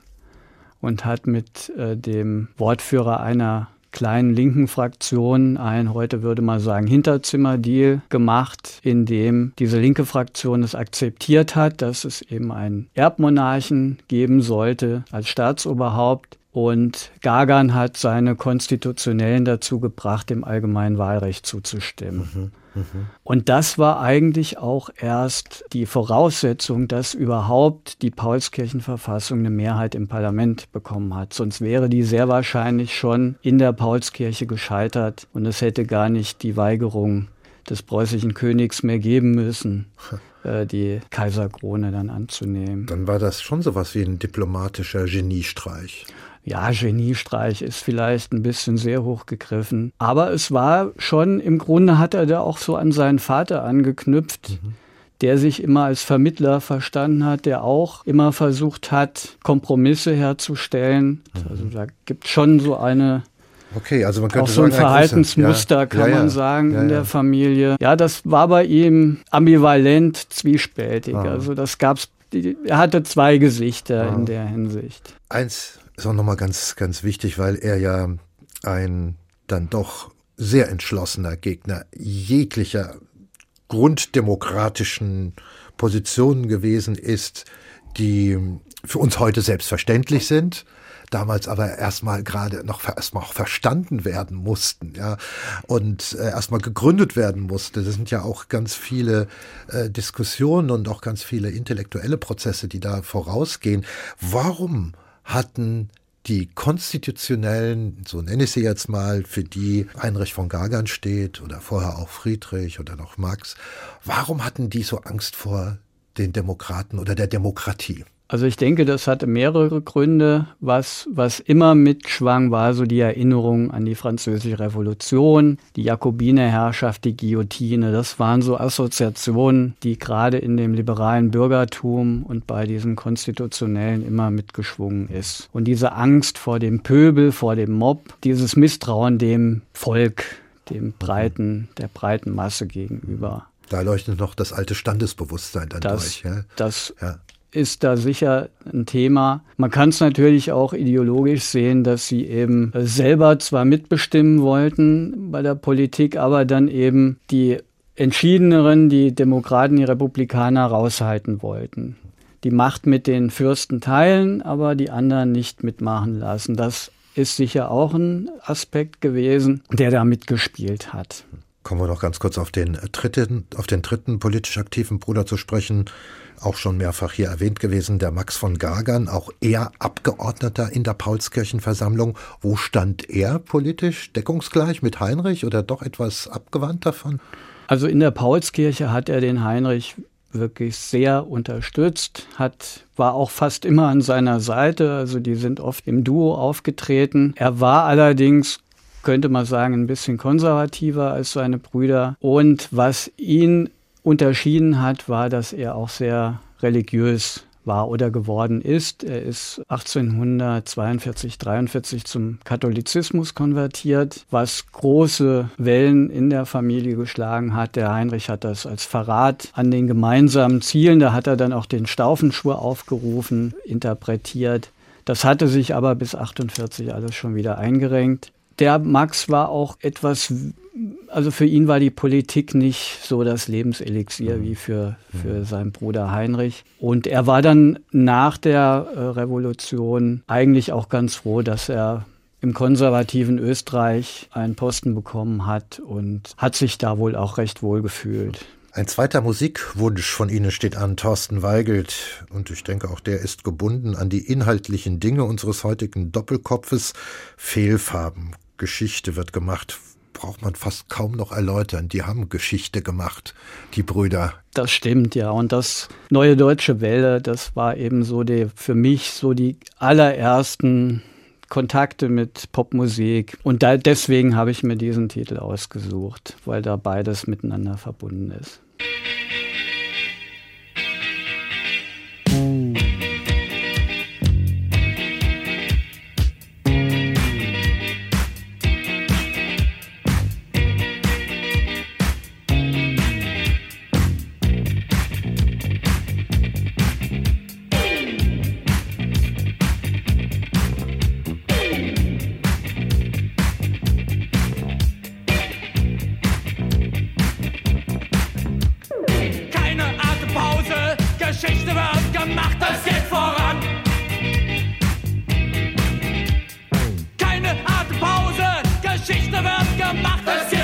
und hat mit äh, dem Wortführer einer kleinen linken Fraktion ein, heute würde man sagen, Hinterzimmerdeal gemacht, in dem diese linke Fraktion es akzeptiert hat, dass es eben einen Erbmonarchen geben sollte als Staatsoberhaupt und Gagan hat seine Konstitutionellen dazu gebracht, dem allgemeinen Wahlrecht zuzustimmen. Mhm. Mhm. Und das war eigentlich auch erst die Voraussetzung, dass überhaupt die Paulskirchenverfassung eine Mehrheit im Parlament bekommen hat. Sonst wäre die sehr wahrscheinlich schon in der Paulskirche gescheitert und es hätte gar nicht die Weigerung des preußischen Königs mehr geben müssen, äh, die Kaiserkrone dann anzunehmen. Dann war das schon sowas wie ein diplomatischer Geniestreich ja, Geniestreich ist vielleicht ein bisschen sehr hoch gegriffen. Aber es war schon, im Grunde hat er da auch so an seinen Vater angeknüpft. Mhm der sich immer als Vermittler verstanden hat, der auch immer versucht hat, Kompromisse herzustellen. Mhm. Also da gibt es schon so eine Okay, also man könnte auch so ein sagen, Verhaltensmuster, ja, kann ja, man sagen, in der Familie. Ja, das war bei ihm ambivalent, zwiespältig. Ah. Also das gab's, er hatte zwei Gesichter ah. in der Hinsicht. Eins ist auch nochmal ganz, ganz wichtig, weil er ja ein dann doch sehr entschlossener Gegner jeglicher grunddemokratischen Positionen gewesen ist, die für uns heute selbstverständlich sind, damals aber erstmal gerade noch erstmal auch verstanden werden mussten, ja, und äh, erstmal gegründet werden musste. Das sind ja auch ganz viele äh, Diskussionen und auch ganz viele intellektuelle Prozesse, die da vorausgehen. Warum hatten die konstitutionellen, so nenne ich sie jetzt mal, für die Heinrich von Gagern steht oder vorher auch Friedrich oder noch Max, warum hatten die so Angst vor den Demokraten oder der Demokratie? Also ich denke, das hatte mehrere Gründe. Was, was immer mitschwang, war so die Erinnerung an die Französische Revolution, die Jakobinerherrschaft, die Guillotine. Das waren so Assoziationen, die gerade in dem liberalen Bürgertum und bei diesen Konstitutionellen immer mitgeschwungen ist. Und diese Angst vor dem Pöbel, vor dem Mob, dieses Misstrauen dem Volk, dem breiten, der breiten Masse gegenüber. Da leuchtet noch das alte Standesbewusstsein dann das, durch. Ja? Das ja ist da sicher ein Thema. Man kann es natürlich auch ideologisch sehen, dass sie eben selber zwar mitbestimmen wollten bei der Politik, aber dann eben die entschiedeneren, die Demokraten, die Republikaner raushalten wollten. Die Macht mit den Fürsten teilen, aber die anderen nicht mitmachen lassen. Das ist sicher auch ein Aspekt gewesen, der da mitgespielt hat. Kommen wir noch ganz kurz auf den dritten, auf den dritten politisch aktiven Bruder zu sprechen, auch schon mehrfach hier erwähnt gewesen, der Max von Gagern, auch er Abgeordneter in der Paulskirchenversammlung. Wo stand er politisch? Deckungsgleich mit Heinrich oder doch etwas abgewandt davon? Also in der Paulskirche hat er den Heinrich wirklich sehr unterstützt, hat, war auch fast immer an seiner Seite, also die sind oft im Duo aufgetreten. Er war allerdings könnte man sagen, ein bisschen konservativer als seine Brüder. Und was ihn unterschieden hat, war, dass er auch sehr religiös war oder geworden ist. Er ist 1842, 43 zum Katholizismus konvertiert, was große Wellen in der Familie geschlagen hat. Der Heinrich hat das als Verrat an den gemeinsamen Zielen, da hat er dann auch den Staufenschwur aufgerufen, interpretiert. Das hatte sich aber bis 48 alles schon wieder eingerenkt. Der Max war auch etwas also für ihn war die Politik nicht so das Lebenselixier wie für, für seinen Bruder Heinrich. Und er war dann nach der äh, Revolution eigentlich auch ganz froh, dass er im konservativen Österreich einen Posten bekommen hat und hat sich da wohl auch recht wohl gefühlt. Ein zweiter Musikwunsch von Ihnen steht an, Thorsten Weigelt. Und ich denke, auch der ist gebunden an die inhaltlichen Dinge unseres heutigen Doppelkopfes. Fehlfarben. Geschichte wird gemacht braucht man fast kaum noch erläutern. Die haben Geschichte gemacht, die Brüder. Das stimmt, ja. Und das Neue Deutsche Welle, das war eben so die, für mich so die allerersten Kontakte mit Popmusik. Und da, deswegen habe ich mir diesen Titel ausgesucht, weil da beides miteinander verbunden ist. macht a jetzt.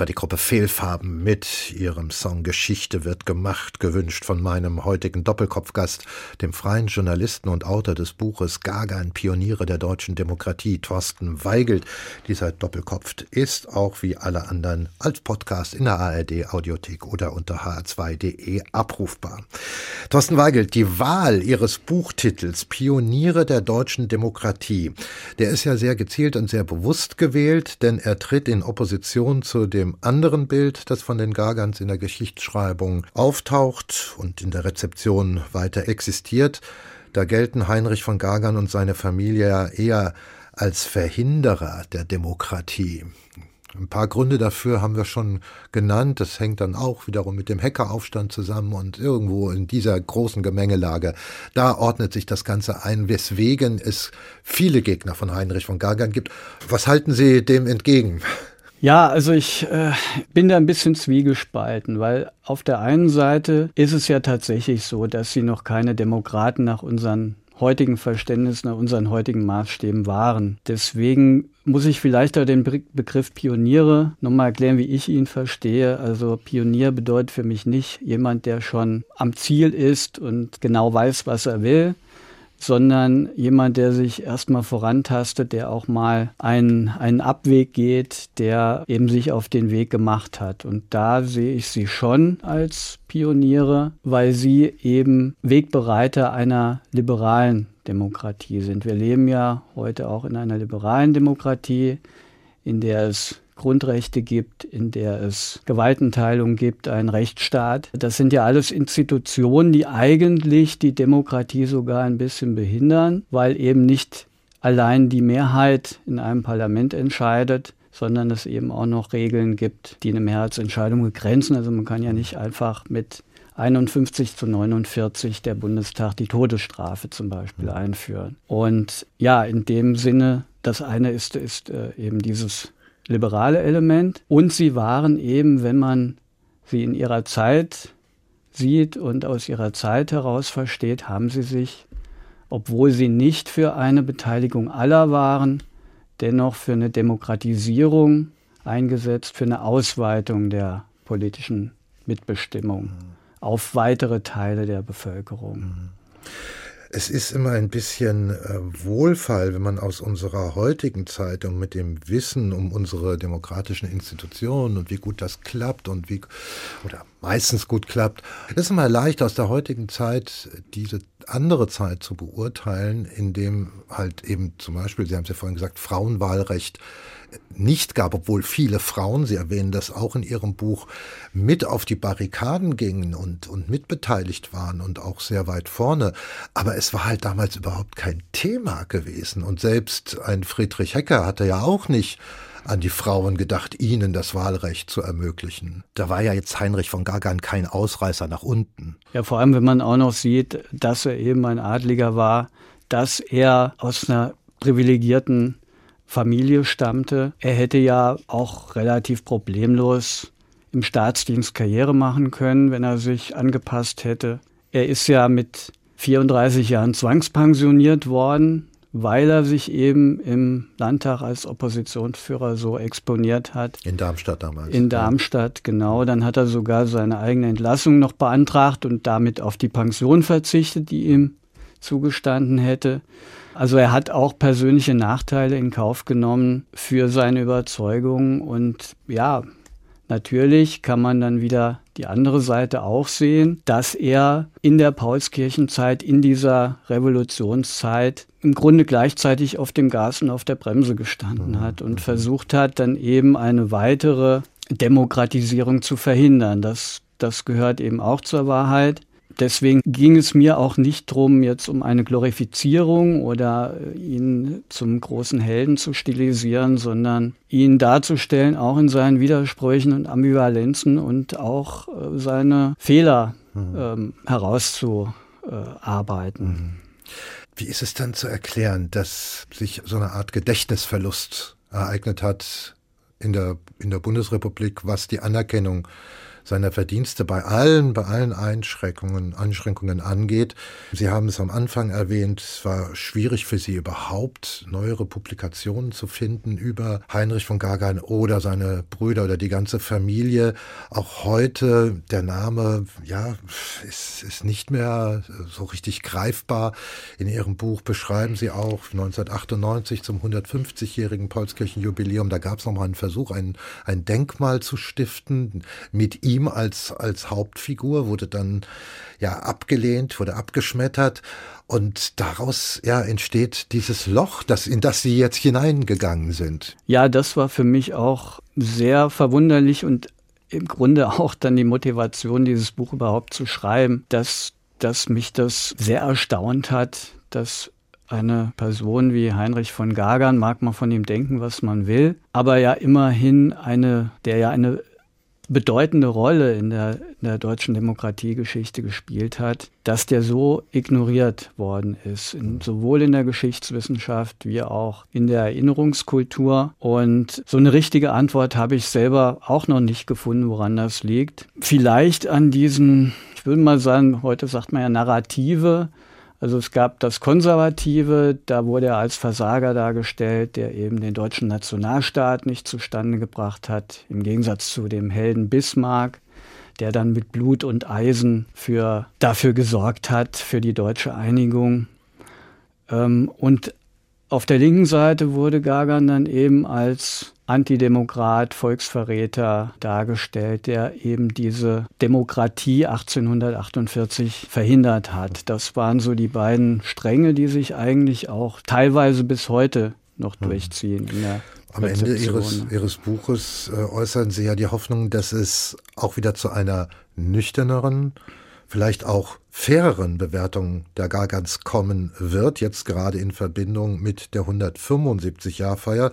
War die Gruppe Fehlfarben mit ihrem Song Geschichte wird gemacht, gewünscht von meinem heutigen Doppelkopfgast, dem freien Journalisten und Autor des Buches Gagan, Pioniere der deutschen Demokratie, Thorsten Weigelt. Dieser Doppelkopf ist auch wie alle anderen als Podcast in der ARD Audiothek oder unter hr2.de abrufbar. Thorsten Weigelt, die Wahl Ihres Buchtitels Pioniere der deutschen Demokratie, der ist ja sehr gezielt und sehr bewusst gewählt, denn er tritt in Opposition zu dem dem anderen Bild, das von den Gargans in der Geschichtsschreibung auftaucht und in der Rezeption weiter existiert, da gelten Heinrich von Gargan und seine Familie eher als Verhinderer der Demokratie. Ein paar Gründe dafür haben wir schon genannt. Das hängt dann auch wiederum mit dem Hackeraufstand zusammen und irgendwo in dieser großen Gemengelage, da ordnet sich das Ganze ein, weswegen es viele Gegner von Heinrich von Gagern gibt. Was halten Sie dem entgegen? Ja, also ich äh, bin da ein bisschen zwiegespalten, weil auf der einen Seite ist es ja tatsächlich so, dass sie noch keine Demokraten nach unseren heutigen Verständnis, nach unseren heutigen Maßstäben waren. Deswegen muss ich vielleicht auch den Begriff Pioniere nochmal erklären, wie ich ihn verstehe. Also Pionier bedeutet für mich nicht jemand, der schon am Ziel ist und genau weiß, was er will, sondern jemand, der sich erstmal vorantastet, der auch mal einen, einen Abweg geht, der eben sich auf den Weg gemacht hat. Und da sehe ich sie schon als Pioniere, weil sie eben Wegbereiter einer liberalen Demokratie sind. Wir leben ja heute auch in einer liberalen Demokratie, in der es Grundrechte gibt, in der es Gewaltenteilung gibt, einen Rechtsstaat. Das sind ja alles Institutionen, die eigentlich die Demokratie sogar ein bisschen behindern, weil eben nicht allein die Mehrheit in einem Parlament entscheidet, sondern es eben auch noch Regeln gibt, die eine Mehrheitsentscheidung begrenzen. Also man kann ja nicht einfach mit 51 zu 49 der Bundestag die Todesstrafe zum Beispiel einführen. Und ja, in dem Sinne, das eine ist, ist äh, eben dieses liberale Element. Und sie waren eben, wenn man sie in ihrer Zeit sieht und aus ihrer Zeit heraus versteht, haben sie sich, obwohl sie nicht für eine Beteiligung aller waren, dennoch für eine Demokratisierung eingesetzt, für eine Ausweitung der politischen Mitbestimmung mhm. auf weitere Teile der Bevölkerung. Es ist immer ein bisschen äh, Wohlfall, wenn man aus unserer heutigen Zeit und mit dem Wissen um unsere demokratischen Institutionen und wie gut das klappt und wie oder meistens gut klappt, es ist immer leicht aus der heutigen Zeit diese andere Zeit zu beurteilen, in dem halt eben zum Beispiel, Sie haben es ja vorhin gesagt, Frauenwahlrecht nicht gab, obwohl viele Frauen, Sie erwähnen das auch in Ihrem Buch, mit auf die Barrikaden gingen und, und mitbeteiligt waren und auch sehr weit vorne. Aber es war halt damals überhaupt kein Thema gewesen. Und selbst ein Friedrich Hecker hatte ja auch nicht an die Frauen gedacht, ihnen das Wahlrecht zu ermöglichen. Da war ja jetzt Heinrich von Gagern kein Ausreißer nach unten. Ja, vor allem, wenn man auch noch sieht, dass er eben ein Adliger war, dass er aus einer privilegierten Familie stammte. Er hätte ja auch relativ problemlos im Staatsdienst Karriere machen können, wenn er sich angepasst hätte. Er ist ja mit 34 Jahren zwangspensioniert worden, weil er sich eben im Landtag als Oppositionsführer so exponiert hat. In Darmstadt damals. In Darmstadt, genau. Dann hat er sogar seine eigene Entlassung noch beantragt und damit auf die Pension verzichtet, die ihm zugestanden hätte. Also er hat auch persönliche Nachteile in Kauf genommen für seine Überzeugung und ja, Natürlich kann man dann wieder die andere Seite auch sehen, dass er in der Paulskirchenzeit, in dieser Revolutionszeit im Grunde gleichzeitig auf dem Gas und auf der Bremse gestanden hat und mhm. versucht hat, dann eben eine weitere Demokratisierung zu verhindern. Das, das gehört eben auch zur Wahrheit. Deswegen ging es mir auch nicht darum, jetzt um eine Glorifizierung oder ihn zum großen Helden zu stilisieren, sondern ihn darzustellen, auch in seinen Widersprüchen und Ambivalenzen und auch äh, seine Fehler mhm. ähm, herauszuarbeiten. Mhm. Wie ist es dann zu erklären, dass sich so eine Art Gedächtnisverlust ereignet hat in der, in der Bundesrepublik, was die Anerkennung seiner Verdienste bei allen, bei allen Einschränkungen, Einschränkungen angeht. Sie haben es am Anfang erwähnt, es war schwierig für Sie überhaupt neuere Publikationen zu finden über Heinrich von Gagern oder seine Brüder oder die ganze Familie. Auch heute der Name, ja, ist, ist nicht mehr so richtig greifbar. In Ihrem Buch beschreiben Sie auch 1998 zum 150-jährigen Paulskirchenjubiläum, da gab es nochmal einen Versuch, ein, ein Denkmal zu stiften mit ihm als, als Hauptfigur, wurde dann ja abgelehnt, wurde abgeschmettert. Und daraus ja entsteht dieses Loch, das, in das Sie jetzt hineingegangen sind. Ja, das war für mich auch sehr verwunderlich und im Grunde auch dann die Motivation, dieses Buch überhaupt zu schreiben, dass, dass mich das sehr erstaunt hat, dass eine Person wie Heinrich von Gagern, mag man von ihm denken, was man will, aber ja immerhin eine, der ja eine bedeutende Rolle in der, in der deutschen Demokratiegeschichte gespielt hat, dass der so ignoriert worden ist, in, sowohl in der Geschichtswissenschaft wie auch in der Erinnerungskultur. Und so eine richtige Antwort habe ich selber auch noch nicht gefunden, woran das liegt. Vielleicht an diesen, ich würde mal sagen, heute sagt man ja Narrative, also es gab das Konservative, da wurde er als Versager dargestellt, der eben den deutschen Nationalstaat nicht zustande gebracht hat, im Gegensatz zu dem Helden Bismarck, der dann mit Blut und Eisen für, dafür gesorgt hat, für die deutsche Einigung. Ähm, und auf der linken Seite wurde Gagan dann eben als Antidemokrat, Volksverräter dargestellt, der eben diese Demokratie 1848 verhindert hat. Das waren so die beiden Stränge, die sich eigentlich auch teilweise bis heute noch hm. durchziehen. Am Ende Ihres, Ihres Buches äh, äußern Sie ja die Hoffnung, dass es auch wieder zu einer nüchterneren, vielleicht auch faireren Bewertung der Gargans kommen wird, jetzt gerade in Verbindung mit der 175-Jahr-Feier,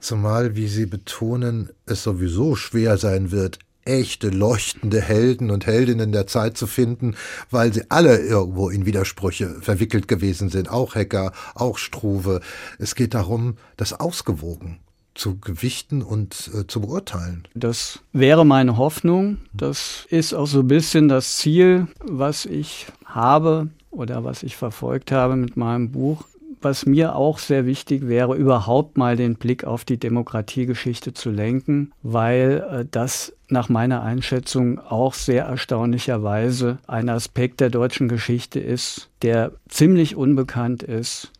zumal, wie Sie betonen, es sowieso schwer sein wird, echte leuchtende Helden und Heldinnen der Zeit zu finden, weil sie alle irgendwo in Widersprüche verwickelt gewesen sind, auch Hecker, auch Struve. Es geht darum, das ausgewogen zu gewichten und äh, zu beurteilen. Das wäre meine Hoffnung. Das ist auch so ein bisschen das Ziel, was ich habe oder was ich verfolgt habe mit meinem Buch. Was mir auch sehr wichtig wäre, überhaupt mal den Blick auf die Demokratiegeschichte zu lenken, weil äh, das nach meiner Einschätzung auch sehr erstaunlicherweise ein Aspekt der deutschen Geschichte ist, der ziemlich unbekannt ist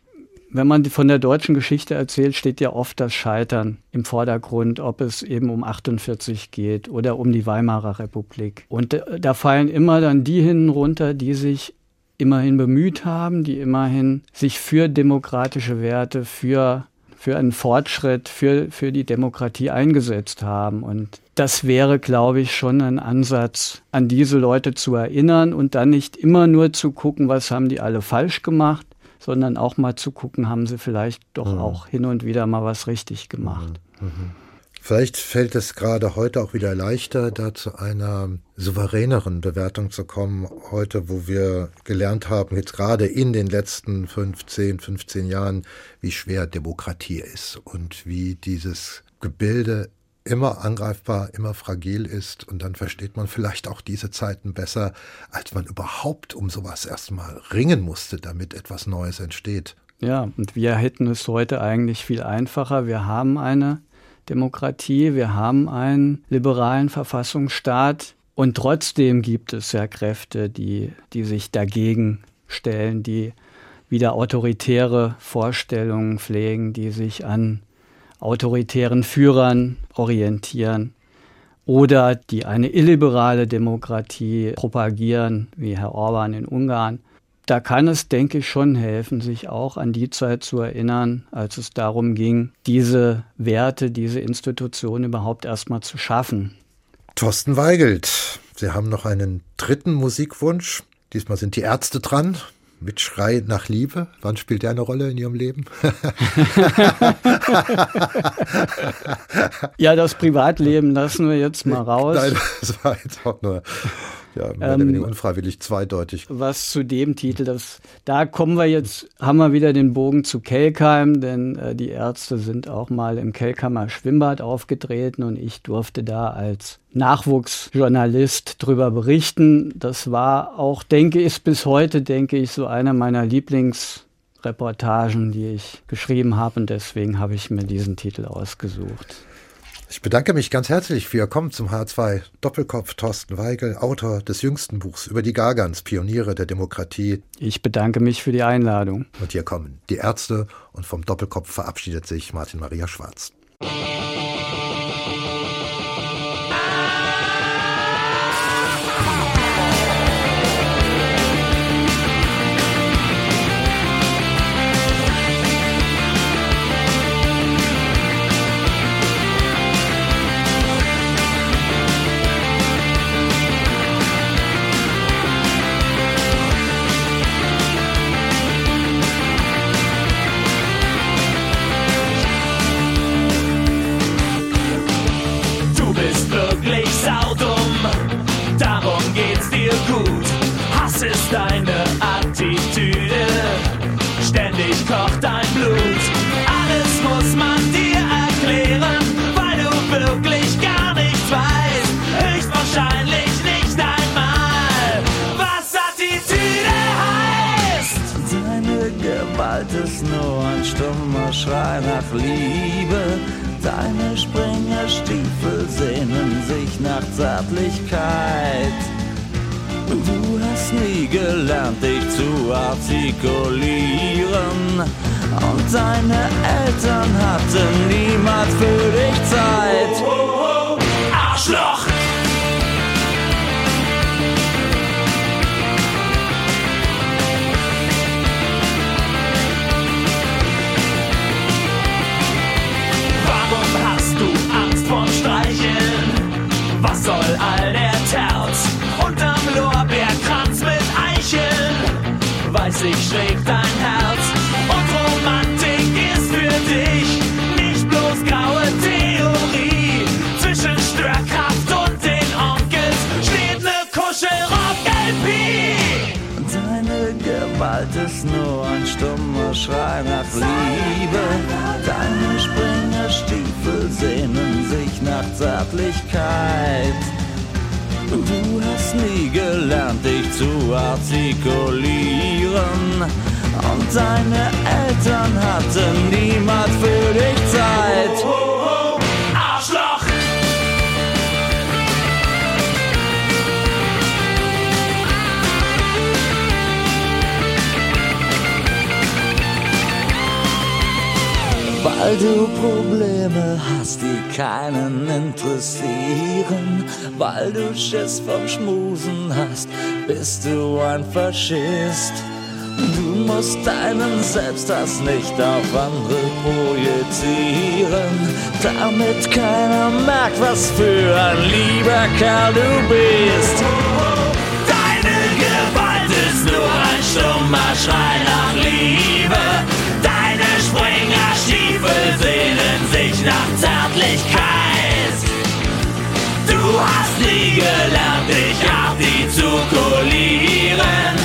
wenn man von der deutschen Geschichte erzählt, steht ja oft das Scheitern im Vordergrund, ob es eben um 48 geht oder um die Weimarer Republik. Und äh, da fallen immer dann die hinten runter, die sich immerhin bemüht haben, die immerhin sich für demokratische Werte, für, für einen Fortschritt, für, für die Demokratie eingesetzt haben. Und das wäre, glaube ich, schon ein Ansatz, an diese Leute zu erinnern und dann nicht immer nur zu gucken, was haben die alle falsch gemacht, sondern auch mal zu gucken, haben sie vielleicht doch mhm. auch hin und wieder mal was richtig gemacht. Mhm. mhm. Vielleicht fällt es gerade heute auch wieder leichter, da zu einer souveräneren Bewertung zu kommen. Heute, wo wir gelernt haben, jetzt gerade in den letzten 15, 15 Jahren, wie schwer Demokratie ist und wie dieses Gebilde immer angreifbar, immer fragil ist und dann versteht man vielleicht auch diese Zeiten besser, als man überhaupt um sowas erstmal ringen musste, damit etwas Neues entsteht. Ja, und wir hätten es heute eigentlich viel einfacher. Wir haben eine Demokratie, wir haben einen liberalen Verfassungsstaat und trotzdem gibt es ja Kräfte, die, die sich dagegen stellen, die wieder autoritäre Vorstellungen pflegen, die sich an autoritären Führern orientieren oder die eine illiberale Demokratie propagieren, wie Herr Orban in Ungarn. Da kann es, denke ich, schon helfen, sich auch an die Zeit zu erinnern, als es darum ging, diese Werte, diese Institutionen überhaupt erstmal zu schaffen. Thorsten Weigelt, Sie haben noch einen dritten Musikwunsch. Diesmal sind die Ärzte dran mit Schrei nach Liebe. Wann spielt der eine Rolle in Ihrem Leben? ja, das Privatleben lassen wir jetzt mal raus. Nein, das war jetzt auch nur ja, mehr ähm, oder unfreiwillig zweideutig. Was zu dem Titel, das, da kommen wir jetzt, haben wir wieder den Bogen zu Kelkheim, denn äh, die Ärzte sind auch mal im Kelkheimer Schwimmbad aufgetreten und ich durfte da als Nachwuchsjournalist drüber berichten. Das war auch, denke ich, bis heute, denke ich, so einer meiner Lieblingsreportagen, die ich geschrieben habe und deswegen habe ich mir diesen Titel ausgesucht. Ich bedanke mich ganz herzlich für Ihr Kommen zum H2 Doppelkopf Thorsten Weigel, Autor des jüngsten Buchs über die Gargans, Pioniere der Demokratie. Ich bedanke mich für die Einladung. Und hier kommen die Ärzte und vom Doppelkopf verabschiedet sich Martin Maria Schwarz. Gewalt ist nur ein stummer Schrei nach Liebe. Deine Springerstiefel sehnen sich nach Zärtlichkeit. Du hast nie gelernt, dich zu artikulieren. Und deine Eltern hatten niemals für dich Zeit. Oh, oh, Arschloch! Was soll all der Terz? Unterm Lorbeerkranz mit Eicheln weiß ich schlägt dein Herz und Romantik ist für dich nicht bloß graue Theorie. Zwischen Störkraft und den Onkels steht ne Kuschelrock-LP. Deine Gewalt ist nur ein stummer Schrei nach Liebe. Deine sehnen sich nach Zärtlichkeit. Du hast nie gelernt, dich zu artikulieren. Und deine Eltern hatten niemals für dich Zeit. Weil du Probleme hast, die keinen interessieren. Weil du Schiss vom Schmusen hast, bist du ein Faschist. Du musst deinen Selbsthass nicht auf andere projizieren, damit keiner merkt, was für ein lieber Kerl du bist. Deine Gewalt ist nur ein stummer Schrei nach Liebe. Springerstiefel sehnen sich nach Zärtlichkeit. Du hast nie gelernt, dich artikulieren.